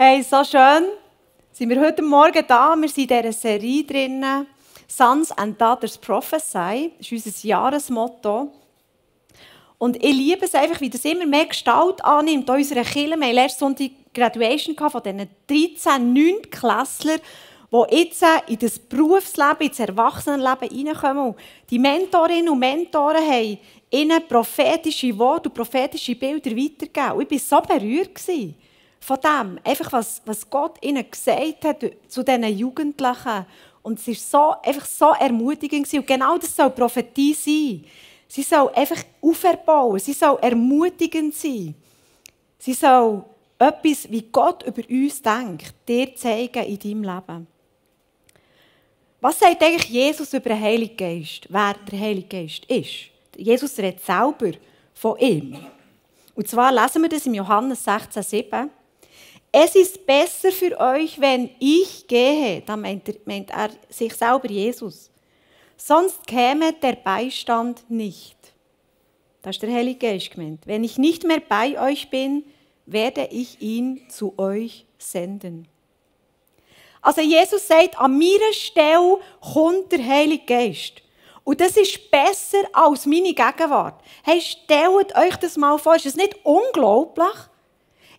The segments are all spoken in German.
Hey, so schön sind wir heute Morgen da. Wir sind in dieser Serie drin. Sons and Daughters Prophesy. Das ist unser Jahresmotto. Und ich liebe es einfach, wie das immer mehr Gestalt annimmt. In unserer Kirche, wir hatten letzten Sonntag Graduation von diesen 13 9 Klässlern, die jetzt in das Berufsleben, ins Erwachsenenleben hineinkommen. Die Mentorinnen und Mentoren haben ihnen prophetische Worte und prophetische Bilder weitergegeben. Und ich war so berührt von dem, einfach was, was Gott ihnen gesagt hat zu diesen Jugendlichen. Und es war so, einfach so ermutigend. Und genau das soll Prophetie sein. Sie soll einfach auferbauen, sie soll ermutigend sein. Sie soll etwas, wie Gott über uns denkt, dir zeigen in deinem Leben. Was sagt eigentlich Jesus über den Heiligen Geist, wer der Heilige Geist ist? Jesus redet selber von ihm. Und zwar lesen wir das im Johannes 16,7. Es ist besser für euch, wenn ich gehe. Da meint er, meint er sich selber Jesus. Sonst käme der Beistand nicht. Das ist der Heilige Geist gemeint. Wenn ich nicht mehr bei euch bin, werde ich ihn zu euch senden. Also Jesus sagt, an meiner Stelle kommt der Heilige Geist. Und das ist besser als meine Gegenwart. Hey, stellt euch das mal vor. Ist das nicht unglaublich?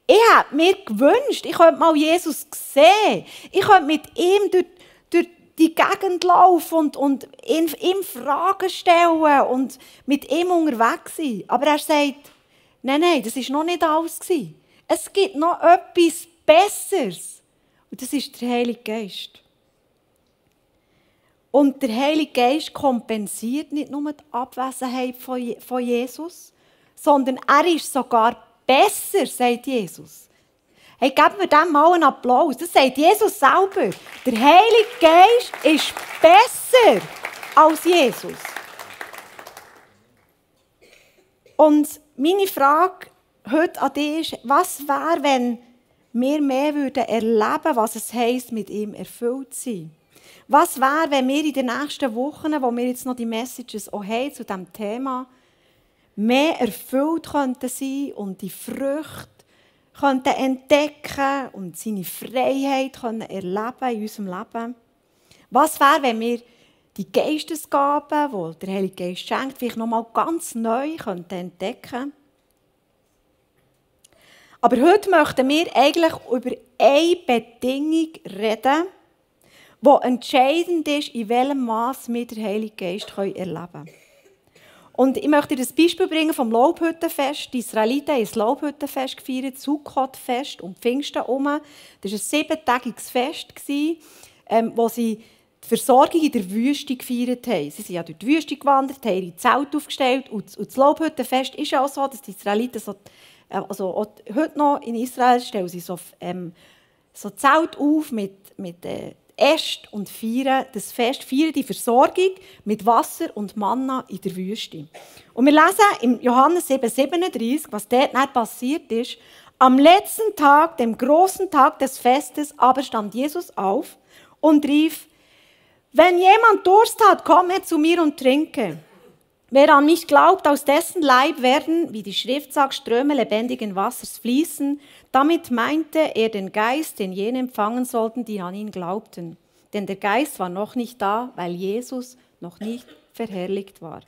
Ich hätte mir gewünscht, ich könnte mal Jesus sehen. Ich könnte mit ihm durch, durch die Gegend laufen und, und ihm, ihm Fragen stellen und mit ihm unterwegs sein. Aber er sagt, nein, nein, das ist noch nicht alles. Es gibt noch etwas Besseres. Und das ist der Heilige Geist. Und der Heilige Geist kompensiert nicht nur die Abwesenheit von Jesus, sondern er ist sogar besser, sagt Jesus. Hey, geben wir dem mal einen Applaus. Das sagt Jesus selber. Der Heilige Geist ist besser als Jesus. Und meine Frage heute an dich ist, was wäre, wenn wir mehr würden erleben, was es heisst, mit ihm erfüllt zu sein? Was wäre, wenn wir in den nächsten Wochen, wo wir jetzt noch die Messages auch haben zu diesem Thema, mehr erfüllt könnten sein und die Früchte könnten entdecken und seine Freiheit können erleben in unserem Leben? Was wäre, wenn wir die Geistesgaben, die der Heilige Geist schenkt, vielleicht noch mal ganz neu könnten entdecken Aber heute möchten wir eigentlich über eine Bedingung reden, wo entscheidend ist, in welchem Maß wir den Heiligen Geist erleben können. Und ich möchte dir das Beispiel bringen vom Laubhüttenfest. Die Israeliten haben das Laubhüttenfest gefeiert, das Sukkot-Fest um Pfingsten herum. Das war ein siebentägiges Fest, ähm, wo sie die Versorgung in der Wüste gefeiert haben. Sie sind ja durch die Wüste gewandert, haben ihre Zelt aufgestellt. Und das Laubhüttenfest ist auch so, dass die Israeliten so, äh, also heute noch in Israel stellen sie so, ähm, so Zelt auf mit, mit äh, esst und feiern das Fest, feiern die Versorgung mit Wasser und Manna in der Wüste. Und wir lesen im Johannes 7,37, was dort nicht passiert ist. Am letzten Tag, dem großen Tag des Festes, aber stand Jesus auf und rief, wenn jemand Durst hat, komme zu mir und trinke. Wer an mich glaubt, aus dessen Leib werden, wie die Schrift sagt, Ströme lebendigen Wassers fließen. Damit meinte er den Geist, den jene empfangen sollten, die an ihn glaubten. Denn der Geist war noch nicht da, weil Jesus noch nicht verherrlicht war.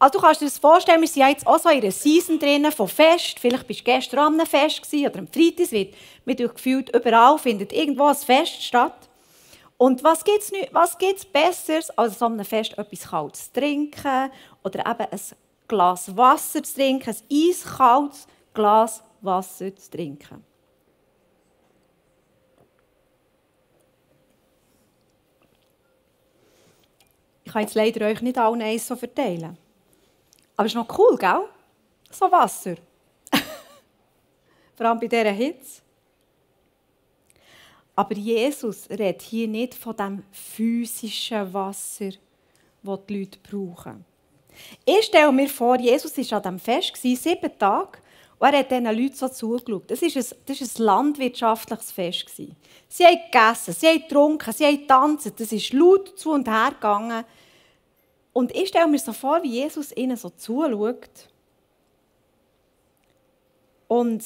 Also du kannst dir das vorstellen, wir sind jetzt auch so in einer Season drinnen von Fest. Vielleicht bist du gestern am Fest oder am Freitag wird mit gefühlt überall findet irgendwo ein Fest statt. Und was gibt es was gibt's Besseres, als einem Fest etwas Kaltes zu trinken oder eben ein Glas Wasser zu trinken, ein eiskaltes Glas Wasser zu trinken? Ich kann jetzt leider euch nicht allen eins so verteilen. Aber es ist noch cool, gell? So Wasser. Vor allem bei dieser Hitze. Aber Jesus redet hier nicht von dem physischen Wasser, das die Leute brauchen. Ich stelle mir vor, Jesus war an diesem Fest, sieben Tage, und er hat diesen Leuten so zugeschaut. Das war ein, ein landwirtschaftliches Fest. Sie haben gegessen, sie haben getrunken, sie haben getanzt, es ist laut zu und her gegangen. Und ich stelle mir so vor, wie Jesus ihnen so zuschaut. Und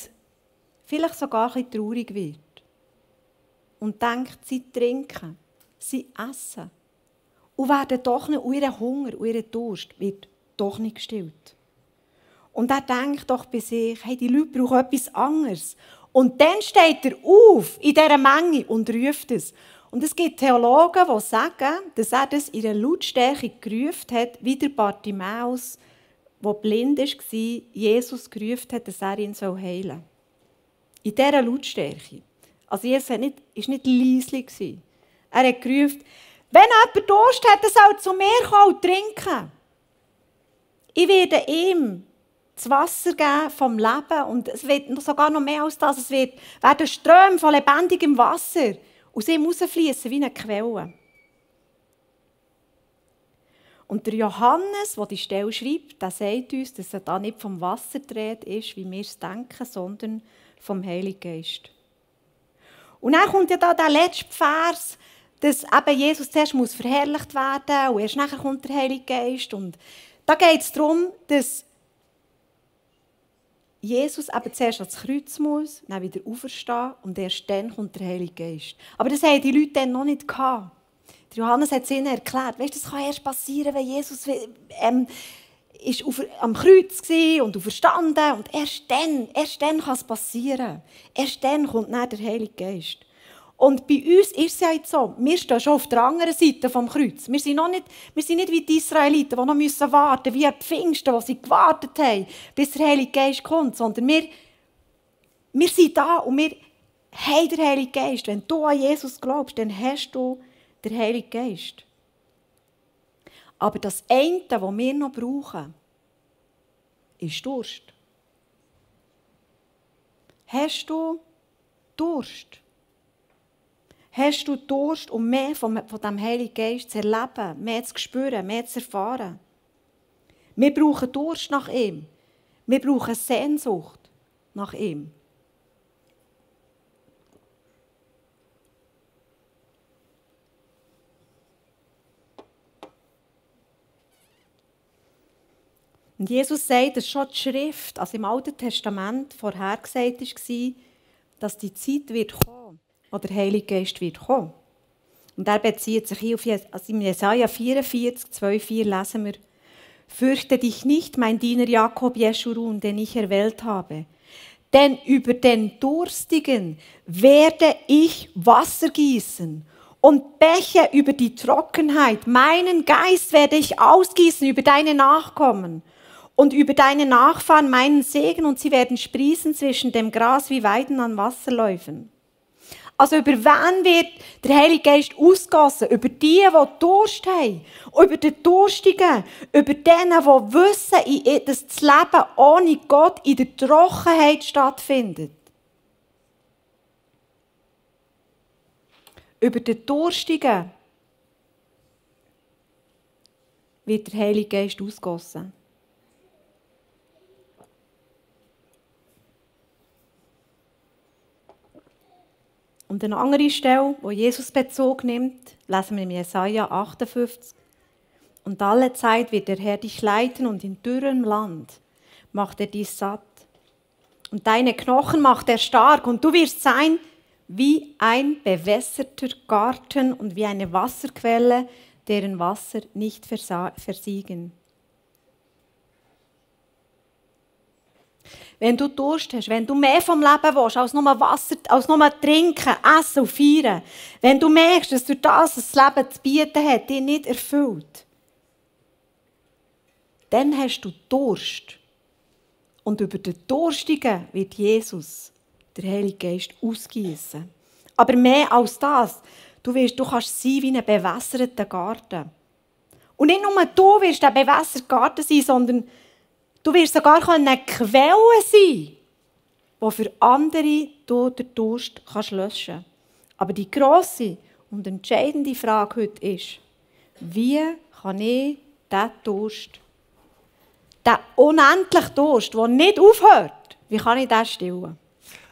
vielleicht sogar bisschen traurig wird und denkt, sie trinken, sie essen und werden doch nicht, und ihr Hunger und ihr Durst wird doch nicht gestillt. Und er denkt doch bei sich, hey, die Leute brauchen etwas anderes. Und dann steht er auf in dieser Menge und ruft es. Und es gibt Theologen, die sagen, dass er das in einer Lautstärke gerufen hat, wie der Bartimäus, der blind war, Jesus gerufen hat, dass er ihn heilen soll. In dieser Lautstärke. Also Jesus war nicht, nicht leise. Er hat gerufen, wenn jemand Durst hat, dann soll zu mir kommen und trinken. Ich werde ihm das Wasser geben vom Leben und es wird sogar noch mehr als das. Es wird, werden Ströme von lebendigem Wasser aus ihm rausfließen wie eine Quelle. Und der Johannes, der die Stelle schreibt, der sagt uns, dass er da nicht vom Wasser dreht ist, wie wir es denken, sondern vom Heiligen Geist. Und dann kommt ja da der letzte Vers, dass eben Jesus zuerst muss verherrlicht werden muss und erst nachher kommt der Heilige Geist. Und da geht es darum, dass Jesus eben zuerst ans Kreuz muss, dann wieder auferstehen und erst dann kommt der Heilige Geist. Aber das haben die Leute dann noch nicht gehabt. Johannes hat es ihnen erklärt. Weißt, das kann erst passieren, wenn Jesus ähm, ist auf, am Kreuz und auferstanden und erst dann, erst dann kann es passieren. Erst dann kommt dann der Heilige Geist. Und bei uns ist es ja jetzt so, wir stehen schon auf der anderen Seite vom Kreuz. Wir sind, noch nicht, wir sind nicht wie die Israeliten, die noch müssen warten wie die Pfingsten, die sie gewartet haben, bis der Heilige Geist kommt, sondern wir, wir sind da und wir haben den Heiligen Geist. Wenn du an Jesus glaubst, dann hast du den Heiligen Geist. Aber das eine, was wir noch brauchen, ist Durst. Hast du Durst? Hast du Durst, um mehr von, von dem Heiligen Geist zu erleben, mehr zu spüren, mehr zu erfahren? Wir brauchen Durst nach ihm. Wir brauchen Sehnsucht nach ihm. Und Jesus sagt, dass schon die Schrift, also im Alten Testament, vorhergesagt war, dass die Zeit wird kommen wo der Heilige Geist wird kommen. Und er bezieht sich hier auf also in Jesaja 44, 2, 4 lesen wir, Fürchte dich nicht, mein Diener Jakob Jeschurun, den ich erwählt habe. Denn über den Durstigen werde ich Wasser gießen und Bäche über die Trockenheit. Meinen Geist werde ich ausgießen über deine Nachkommen und über deine Nachfahren meinen Segen und sie werden sprießen zwischen dem Gras wie Weiden an Wasserläufen. Also über wen wird der Heilige Geist ausgossen? Über die, die Durst haben. Über die Durstigen. Über denen, die wissen, dass das Leben ohne Gott in der Trockenheit stattfindet. Über die Durstigen wird der Heilige Geist ausgossen. Und eine andere Stelle, wo Jesus Bezug nimmt, lesen wir in Jesaja 58. Und alle Zeit wird der Herr dich leiten und in dürrem Land macht er dich satt. Und deine Knochen macht er stark und du wirst sein wie ein bewässerter Garten und wie eine Wasserquelle, deren Wasser nicht versiegen. Wenn du Durst hast, wenn du mehr vom Leben willst, als nur Wasser, als nur trinken, essen und feiern, wenn du merkst, dass durch das, was das Leben zu bieten hat, dich nicht erfüllt, dann hast du Durst. Und über den Durstigen wird Jesus, der Heilige Geist, ausgießen. Aber mehr als das, du, wirst, du kannst sein wie ein bewässerter Garten. Und nicht nur du wirst ein bewässerter Garten sein, sondern Du wirst sogar eine Quelle sein, die für andere du den Durst kannst löschen kannst. Aber die grosse und entscheidende Frage heute ist, wie kann ich diesen Durst, diesen unendlichen Durst, der nicht aufhört, wie kann ich den stillen?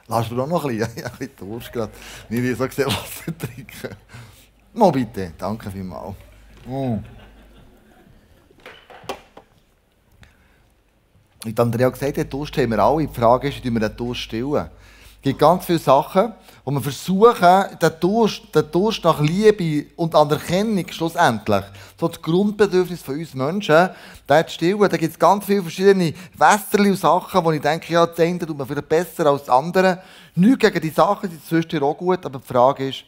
Lass mir auch noch ein bisschen, ja, ein Durst gerade. Nicht so gesehen Wasser trinken. Mal bitte, danke vielmals. Mm. Wie Andrea gesagt hat, Durst haben wir alle. Die Frage ist, wie wir den Durst stillen. Es gibt ganz viele Sachen, wo wir versuchen, den Durst, den Durst nach Liebe und Anerkennung schlussendlich, so das Grundbedürfnis von uns Menschen, den zu stillen. Da gibt es ganz viele verschiedene Wässerli und Sachen, wo ich denke, ja, das eine tut man vielleicht besser als das andere. Nichts gegen die Sachen, die zwischendurch auch gut, aber die Frage ist,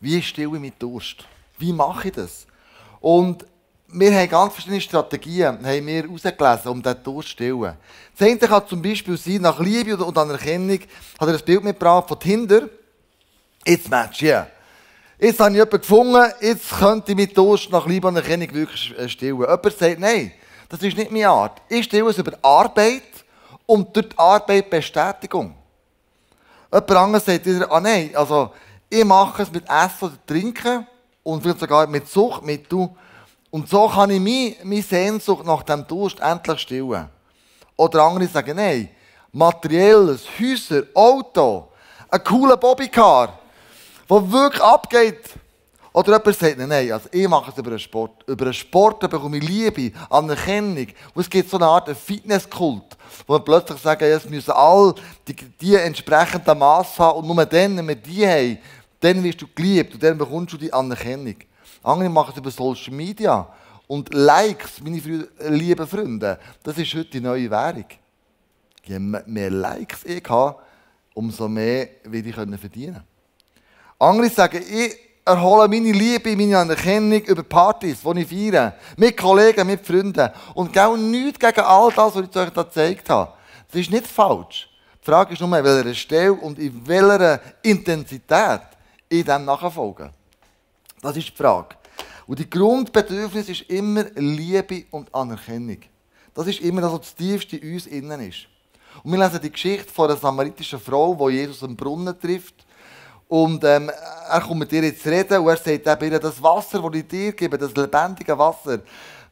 wie stille ich meinen Durst? Wie mache ich das? Und wir haben ganz verschiedene Strategien haben wir herausgelesen, um diesen Durst zu stillen. Das eine kann zum Beispiel sein, nach Liebe und Anerkennung hat er ein Bild mitgebracht von Tinder. Jetzt Match, yeah. Jetzt habe ich jemanden gefunden, jetzt könnte ich mit Durst nach Liebe und Anerkennung wirklich äh, stillen. Jemand sagt, nein, das ist nicht meine Art. Ich stille es über Arbeit und durch die Arbeit Bestätigung. Jemand anderes sagt wieder, ah nein, also ich mache es mit Essen oder Trinken und vielleicht sogar mit Suchtmitteln. Und so kann ich meine, meine Sehnsucht nach dem Durst endlich stillen. Oder andere sagen, nein, materielles, Häuser, Auto, ein cooler Bobbycar, der wirklich abgeht. Oder jemand sagt, nein, also ich mache es über einen Sport. Über einen Sport bekomme ich Liebe, Anerkennung. Und es gibt so eine Art Fitnesskult, wo man plötzlich sagt, es müssen alle die, die entsprechenden Mass haben und nur dann, wenn wir die haben, dann wirst du geliebt und dann bekommst du die Anerkennung. Andere machen es über Social Media. Und Likes, meine lieben Freunde, das ist heute die neue Währung. Je mehr Likes ich habe, umso mehr werde ich verdienen Andere sagen, ich erhole meine Liebe, meine Anerkennung über Partys, die ich feiere. Mit Kollegen, mit Freunden. Und genau nichts gegen all das, was ich euch da gezeigt habe. Das ist nicht falsch. Die Frage ist nur, in welcher Stelle und in welcher Intensität ich dem nachfolge. Das ist die Frage. Und die Grundbedürfnis ist immer Liebe und Anerkennung. Das ist immer das, was das tiefste in uns innen ist. Und wir lesen die Geschichte von einer samaritischen Frau, die Jesus am Brunnen trifft. Und ähm, er kommt mit ihr jetzt reden und er sagt ihr, das Wasser, das ich dir gebe, das lebendige Wasser,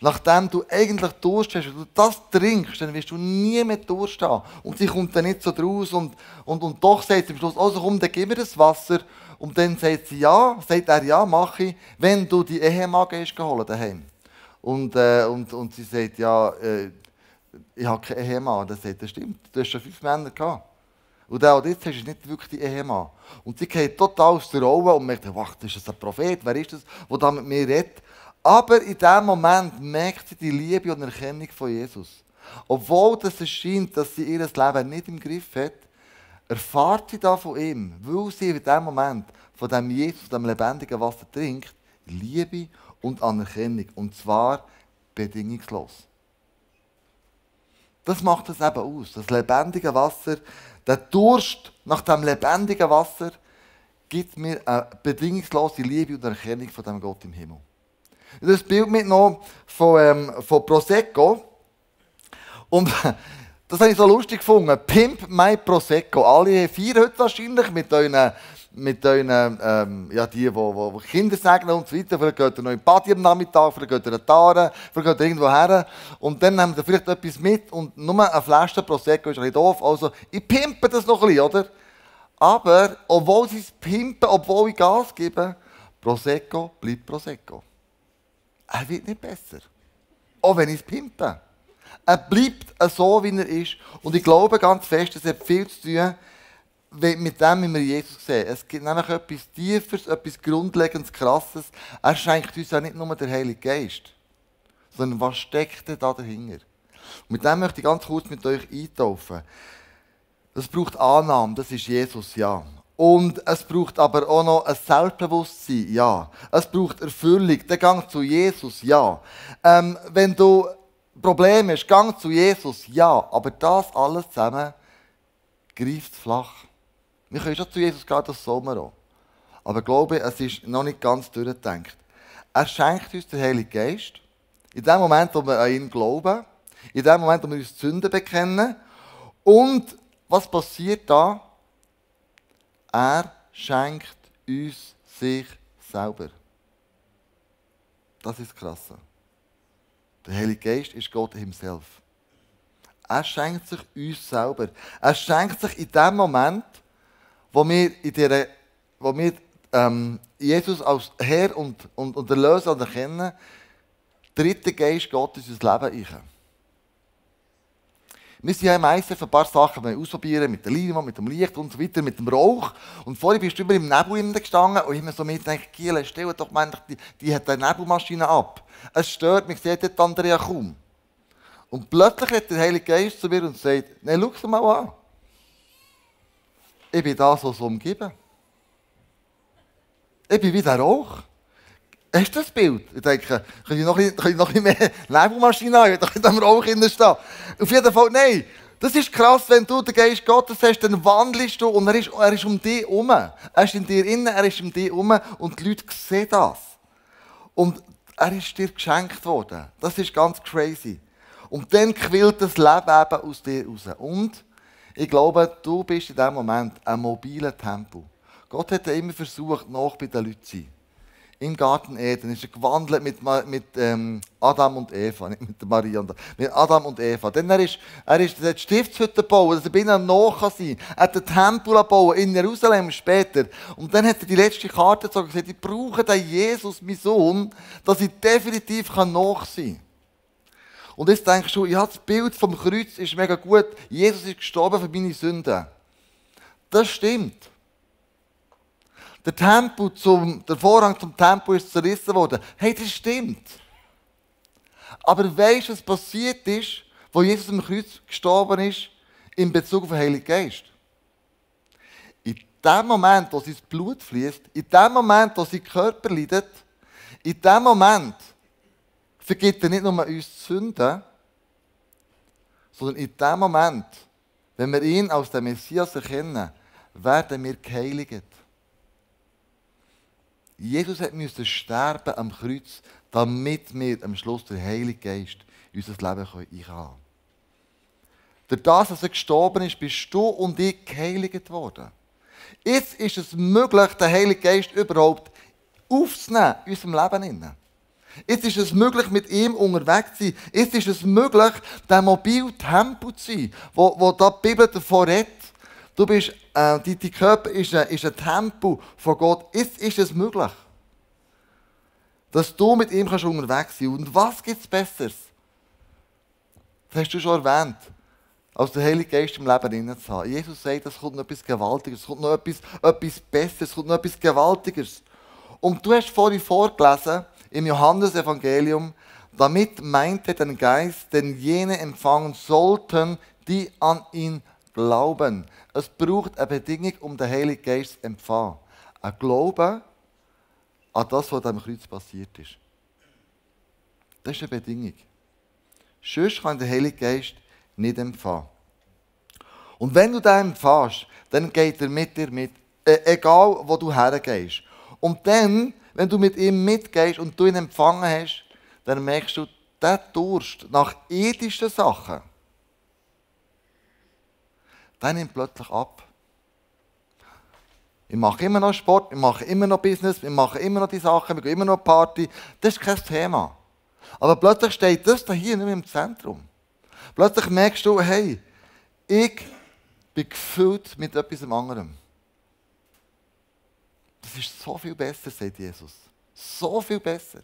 nachdem du eigentlich Durst hast, wenn du das trinkst, dann wirst du nie mehr Durst haben. Und sie kommt dann nicht so draus und, und, und doch sagt sie am Schluss, also komm, dann gib mir das Wasser und dann sagt sie ja, sagt er ja, mache ich, wenn du die Ehemann gehst geholt daheim. Und, äh, und, und sie sagt ja, äh, ich habe keinen Ehemann. Dann sagt er, stimmt, du hast schon fünf Männer gehabt. Und auch jetzt hast du nicht wirklich die Ehemann. Und sie geht total aus der Rolle und merkt, wach, das ist ein Prophet, wer ist das, der da mit mir redet? Aber in dem Moment merkt sie die Liebe und Erkennung von Jesus. Obwohl es scheint, dass sie ihr Leben nicht im Griff hat, erfahrt sie da von ihm, weil sie in dem Moment von dem Jesus, dem lebendigen Wasser trinkt, Liebe und Anerkennung. Und zwar bedingungslos. Das macht es eben aus. Das lebendige Wasser, der Durst nach dem lebendigen Wasser, gibt mir eine bedingungslose Liebe und Erkennung von dem Gott im Himmel. Das Bild mitgenommen von, ähm, von Prosecco. Und das habe ich so lustig gefunden. Pimp my Prosecco. Alle vier heute wahrscheinlich mit euren, mit euren ähm, ja, die, die, die Kinder segnen und so weiter. Vielleicht geht ihr noch in Party am Nachmittag, vielleicht geht ihr in Tare, vielleicht geht ihr irgendwo her. Und dann nehmen ihr vielleicht etwas mit und nur eine Flasche Prosecco ist ein doof. Also, ich pimpe das noch ein bisschen, oder? Aber, obwohl sie es pimpen, obwohl ich Gas gebe, Prosecco bleibt Prosecco. Er wird nicht besser. Auch wenn ich es pimpe. Er bleibt so, wie er ist. Und ich glaube ganz fest, es hat viel zu tun mit dem, wie wir Jesus sehen. Es gibt nämlich etwas Tieferes, etwas Grundlegendes, Krasses. Er schenkt uns ja nicht nur den Heiligen Geist, sondern was steckt da dahinter? Und mit dem möchte ich ganz kurz mit euch eintaufen. Das braucht Annahme, das ist Jesus, ja. Und es braucht aber auch noch ein Selbstbewusstsein, ja. Es braucht Erfüllung, der Gang zu Jesus, ja. Ähm, wenn du Problem ist, gang zu Jesus, ja, aber das alles zusammen greift flach. Wir können schon zu Jesus gehen, das Sommer auch. Aber ich glaube, es ist noch nicht ganz durchgedacht. Er schenkt uns den Heiligen Geist. In dem Moment, wo wir an ihn glauben, in dem Moment, wo wir uns Sünden bekennen. Und was passiert da? Er schenkt uns sich selber. Das ist krass. Der Heilige Geist ist Gott himself. Er schenkt sich uns selber. Er schenkt sich in dem Moment, wo wir, in dieser, wo wir ähm, Jesus als Herr und, und, und Erlöser erkennen, dritte Geist Gottes ins Leben ein. Wir sind ja im ein paar Sachen ausprobieren, mit der Linie, mit dem Licht und so weiter, mit dem Rauch. Und vorher bist du immer im Nebel gestanden und ich mir so mitgedacht, Giele, stell doch mal, die, die hat eine Nebelmaschine ab. Es stört mich, sieht dort Andrea kaum. Und plötzlich hat der Heilige Geist zu mir und sagt, nein, schau sie mal an. Ich bin da so, so umgeben. Ich bin wie der Rauch. Hast du das Bild? Ich denke, ich noch ein bisschen, noch ein mehr Nebelmaschine haben? Da könnte am Rauch stehen. Auf jeden Fall, nein. Das ist krass, wenn du den Geist Gottes hast, dann wandelst du und er ist, er ist um dich herum. Er ist in dir innen, er ist um dich herum und die Leute sehen das. Und er ist dir geschenkt worden. Das ist ganz crazy. Und dann quillt das Leben eben aus dir raus. Und ich glaube, du bist in diesem Moment ein mobiler Tempel. Gott hat immer versucht, noch bei den Leuten zu sein im Garten Eden ist er gewandelt mit, mit ähm, Adam und Eva, nicht mit Maria, mit Adam und Eva. Dann er ist er ist die Stiftshütte gebaut, dass er bei ihnen noch kann. Er hat den Tempel gebaut in Jerusalem später. Und dann hat er die letzte Karte gezogen und gesagt, ich brauche den Jesus, mein Sohn, dass ich definitiv noch sein kann. Und jetzt denkst du, ja, das Bild vom Kreuz ist mega gut. Jesus ist gestorben für meine Sünden. Das stimmt. Der Tempel zum, der Vorhang zum Tempel ist zerrissen worden. Hey, das stimmt. Aber weißt du, was passiert ist, wo Jesus am Kreuz gestorben ist, in Bezug auf den Heiligen Geist? In dem Moment, wo sein Blut fließt, in dem Moment, wo sein Körper leidet, in dem Moment vergibt er nicht nur uns die Sünden, sondern in dem Moment, wenn wir ihn als den Messias erkennen, werden wir geheiligt. Jesus musste sterben am Kreuz, damit wir am Schluss den Heiligen Geist in unser Leben einhaben können. Durch das, dass er gestorben ist, bist du und ich geheiligt worden. Jetzt ist es möglich, den Heiligen Geist überhaupt aufzunehmen in unserem Leben. Jetzt ist es möglich, mit ihm unterwegs zu sein. Jetzt ist es möglich, der mobile Tempo zu sein, wo, wo die Bibel davon redet. Du bist, äh, die, die Körper ist ein, ist ein Tempel von Gott. Jetzt ist es möglich, dass du mit ihm kannst unterwegs sein kannst. Und was gibt es Besseres? Das hast du schon erwähnt. Als der Heilige Geist im Leben zu haben. Jesus sagt, es kommt noch etwas Gewaltiges, es kommt noch etwas, etwas Besseres, es kommt noch etwas Gewaltiges. Und du hast vorhin vorgelesen, im Johannesevangelium, damit meinte den Geist, den jene empfangen sollten, die an ihn glauben. Es braucht eine Bedingung, um den Heiligen Geist zu empfangen. Ein Glaube an das, was am Kreuz passiert ist. Das ist eine Bedingung. Sonst kann der Heilige Geist nicht empfangen. Und wenn du den empfängst, dann geht er mit dir mit. Äh, egal, wo du hergehst. Und dann, wenn du mit ihm mitgehst und du ihn empfangen hast, dann merkst du, der Durst nach irdischen Sachen, dann nimmt plötzlich ab. Ich mache immer noch Sport, ich mache immer noch Business, ich mache immer noch die Sachen, wir gehen immer noch Party. Das ist kein Thema. Aber plötzlich steht das da hier nicht mehr im Zentrum. Plötzlich merkst du, hey, ich bin gefüllt mit etwas anderem. Das ist so viel besser, sagt Jesus. So viel besser.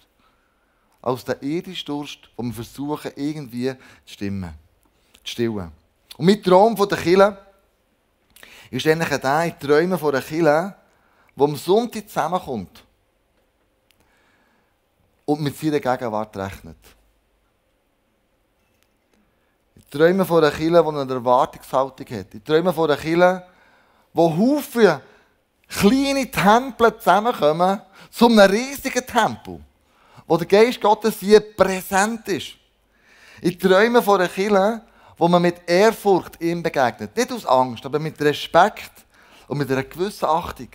Als der irdische Durst, den wir versuchen, irgendwie zu stimmen, zu stillen. Und mein Traum von der Kille ist eigentlich der, ich träume von einer Kille, die am Sonntag zusammenkommt und mit seiner Gegenwart rechnet. Ich träume von einer Kille, die eine Erwartungshaltung hat. Ich träume von einer Kille, wo Haufen kleine Tempel zusammenkommen zu einem riesigen Tempel, wo der Geist Gottes hier präsent ist. Ich träume von einer Kille, wo man mit Ehrfurcht ihm begegnet. Nicht aus Angst, aber mit Respekt und mit einer gewissen Achtung.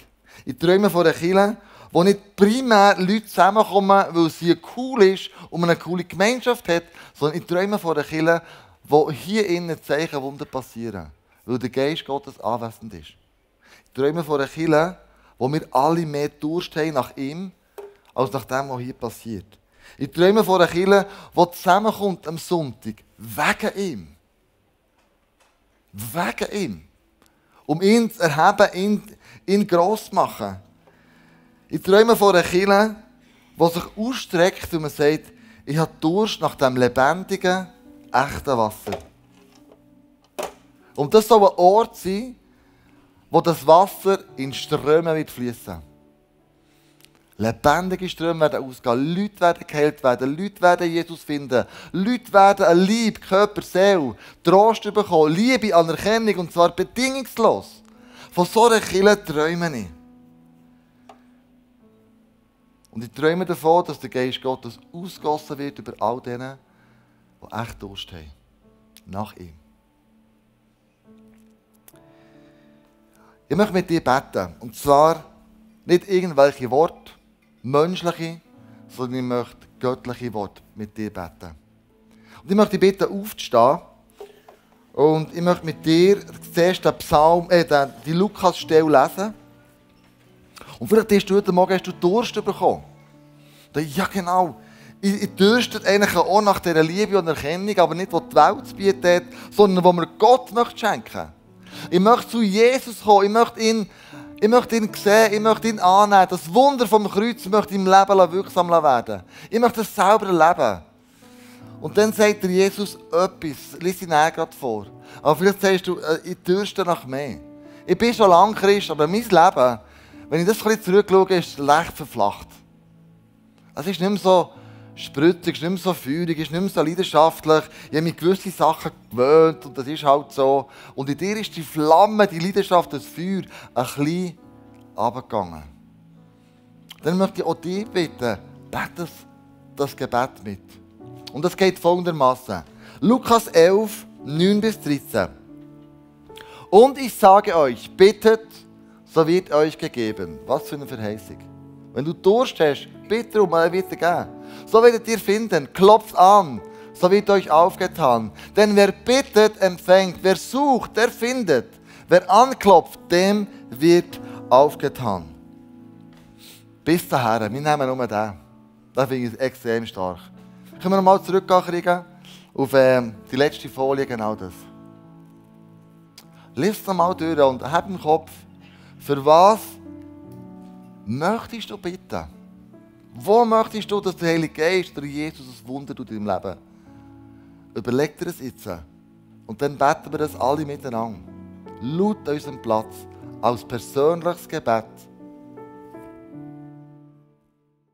Ich träume von einer Kirche, wo nicht primär Leute zusammenkommen, weil es hier cool ist und man eine coole Gemeinschaft hat, sondern ich träume von einer Kirche, wo hier innen Zeichen Wunder passieren, weil der Geist Gottes anwesend ist. Ich träume von einer Kirche, wo wir alle mehr Durst haben nach ihm, als nach dem, was hier passiert. Ich träume von einer Kirche, die zusammenkommt am Sonntag, wegen ihm. Wegen ihm. Um ihn zu erheben, ihn, ihn gross zu machen. Ich träume von einer Kille, die sich ausstreckt und man sagt, ich habe Durst nach dem lebendigen, echten Wasser. Und das soll ein Ort sein, wo das Wasser in Strömen wird fließen. Lebendige Ströme werden ausgehen, Leute werden geheilt werden, Leute werden Jesus finden, Leute werden eine Liebe, Körper, Seele, Trost bekommen, Liebe, Anerkennung und zwar bedingungslos. Von so einer Kille träume ich. Und ich träume davon, dass der Geist Gottes ausgossen wird über all denen, die echt Durst haben. Nach ihm. Ich möchte mit dir beten. Und zwar nicht irgendwelche Worte, menschliche, sondern ich möchte göttliche Worte mit dir beten. Und ich möchte dich bitten, aufzustehen. Und ich möchte mit dir zuerst den Psalm, äh, die Lukas-Stelle lesen. Und vielleicht hast du heute Morgen hast du Durst bekommen. Ja, genau. Ich, ich dürstet eigentlich auch nach dieser Liebe und Erkennung, aber nicht, was die Welt zu bieten hat, sondern wo mir Gott möchte schenken Ich möchte zu Jesus kommen, ich möchte ihn, ich möchte ihn sehen, ich möchte ihn annehmen. Das Wunder vom Kreuz möchte im Leben wirksam werden. Ich möchte es selber erleben. Und dann sagt dir Jesus etwas, lies ihn gerade vor. Aber vielleicht sagst du, äh, ich dürste nach mehr. Ich bin schon lange Christ, aber mein Leben, wenn ich das ein bisschen zurückschaue, ist leicht verflacht. Es ist nicht mehr so spritzig, ist nicht mehr so feurig, ist nicht mehr so leidenschaftlich. Ich habe mich gewisse Sachen gewöhnt und das ist halt so. Und in dir ist die Flamme, die Leidenschaft, das Feuer ein bisschen runtergegangen. Dann möchte ich auch dich bitten, bete das, Gebet mit. Und das geht folgendermaßen. Lukas 11, 9 bis 13. Und ich sage euch, bittet, so wird euch gegeben. Was für eine Verheißung. Wenn du Durst hast, bitte um, er wird dir geben. So werdet ihr finden, klopft an, so wird euch aufgetan. Denn wer bittet, empfängt, wer sucht, der findet. Wer anklopft, dem wird aufgetan. Bis dahin, wir nehmen nur den. Das finde ich extrem stark. Können wir nochmal zurückgehen auf äh, die letzte Folie, genau das. Lies es nochmal durch und hab im Kopf, für was möchtest du bitten? Wo möchtest du, dass der Heilige Geist oder Jesus ein Wunder tut in deinem Leben? Überleg dir das jetzt. Und dann beten wir das alle miteinander. Laut an unserem Platz. Als persönliches Gebet